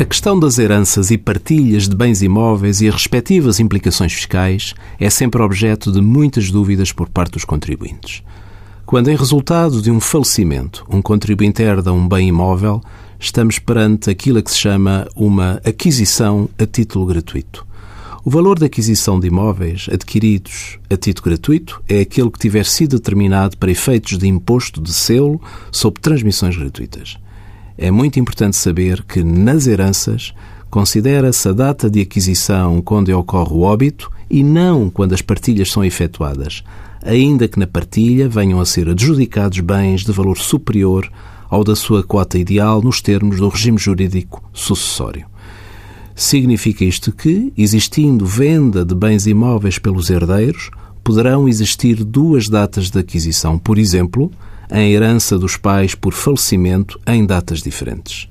A questão das heranças e partilhas de bens imóveis e as respectivas implicações fiscais é sempre objeto de muitas dúvidas por parte dos contribuintes. Quando, em resultado de um falecimento, um contribuinte herda um bem imóvel, estamos perante aquilo a que se chama uma aquisição a título gratuito. O valor da aquisição de imóveis adquiridos a título gratuito é aquele que tiver sido determinado para efeitos de imposto de selo sob transmissões gratuitas. É muito importante saber que, nas heranças, considera-se a data de aquisição quando ocorre o óbito e não quando as partilhas são efetuadas, ainda que na partilha venham a ser adjudicados bens de valor superior ao da sua cota ideal nos termos do regime jurídico sucessório. Significa isto que, existindo venda de bens imóveis pelos herdeiros, poderão existir duas datas de aquisição, por exemplo, em herança dos pais por falecimento em datas diferentes.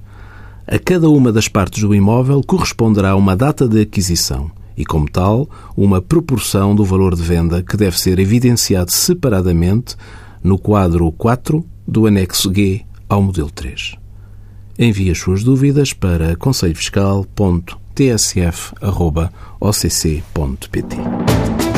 A cada uma das partes do imóvel corresponderá uma data de aquisição e, como tal, uma proporção do valor de venda que deve ser evidenciado separadamente no quadro 4 do anexo G ao modelo 3. Envie as suas dúvidas para conselhofiscal.tsf.occ.pt.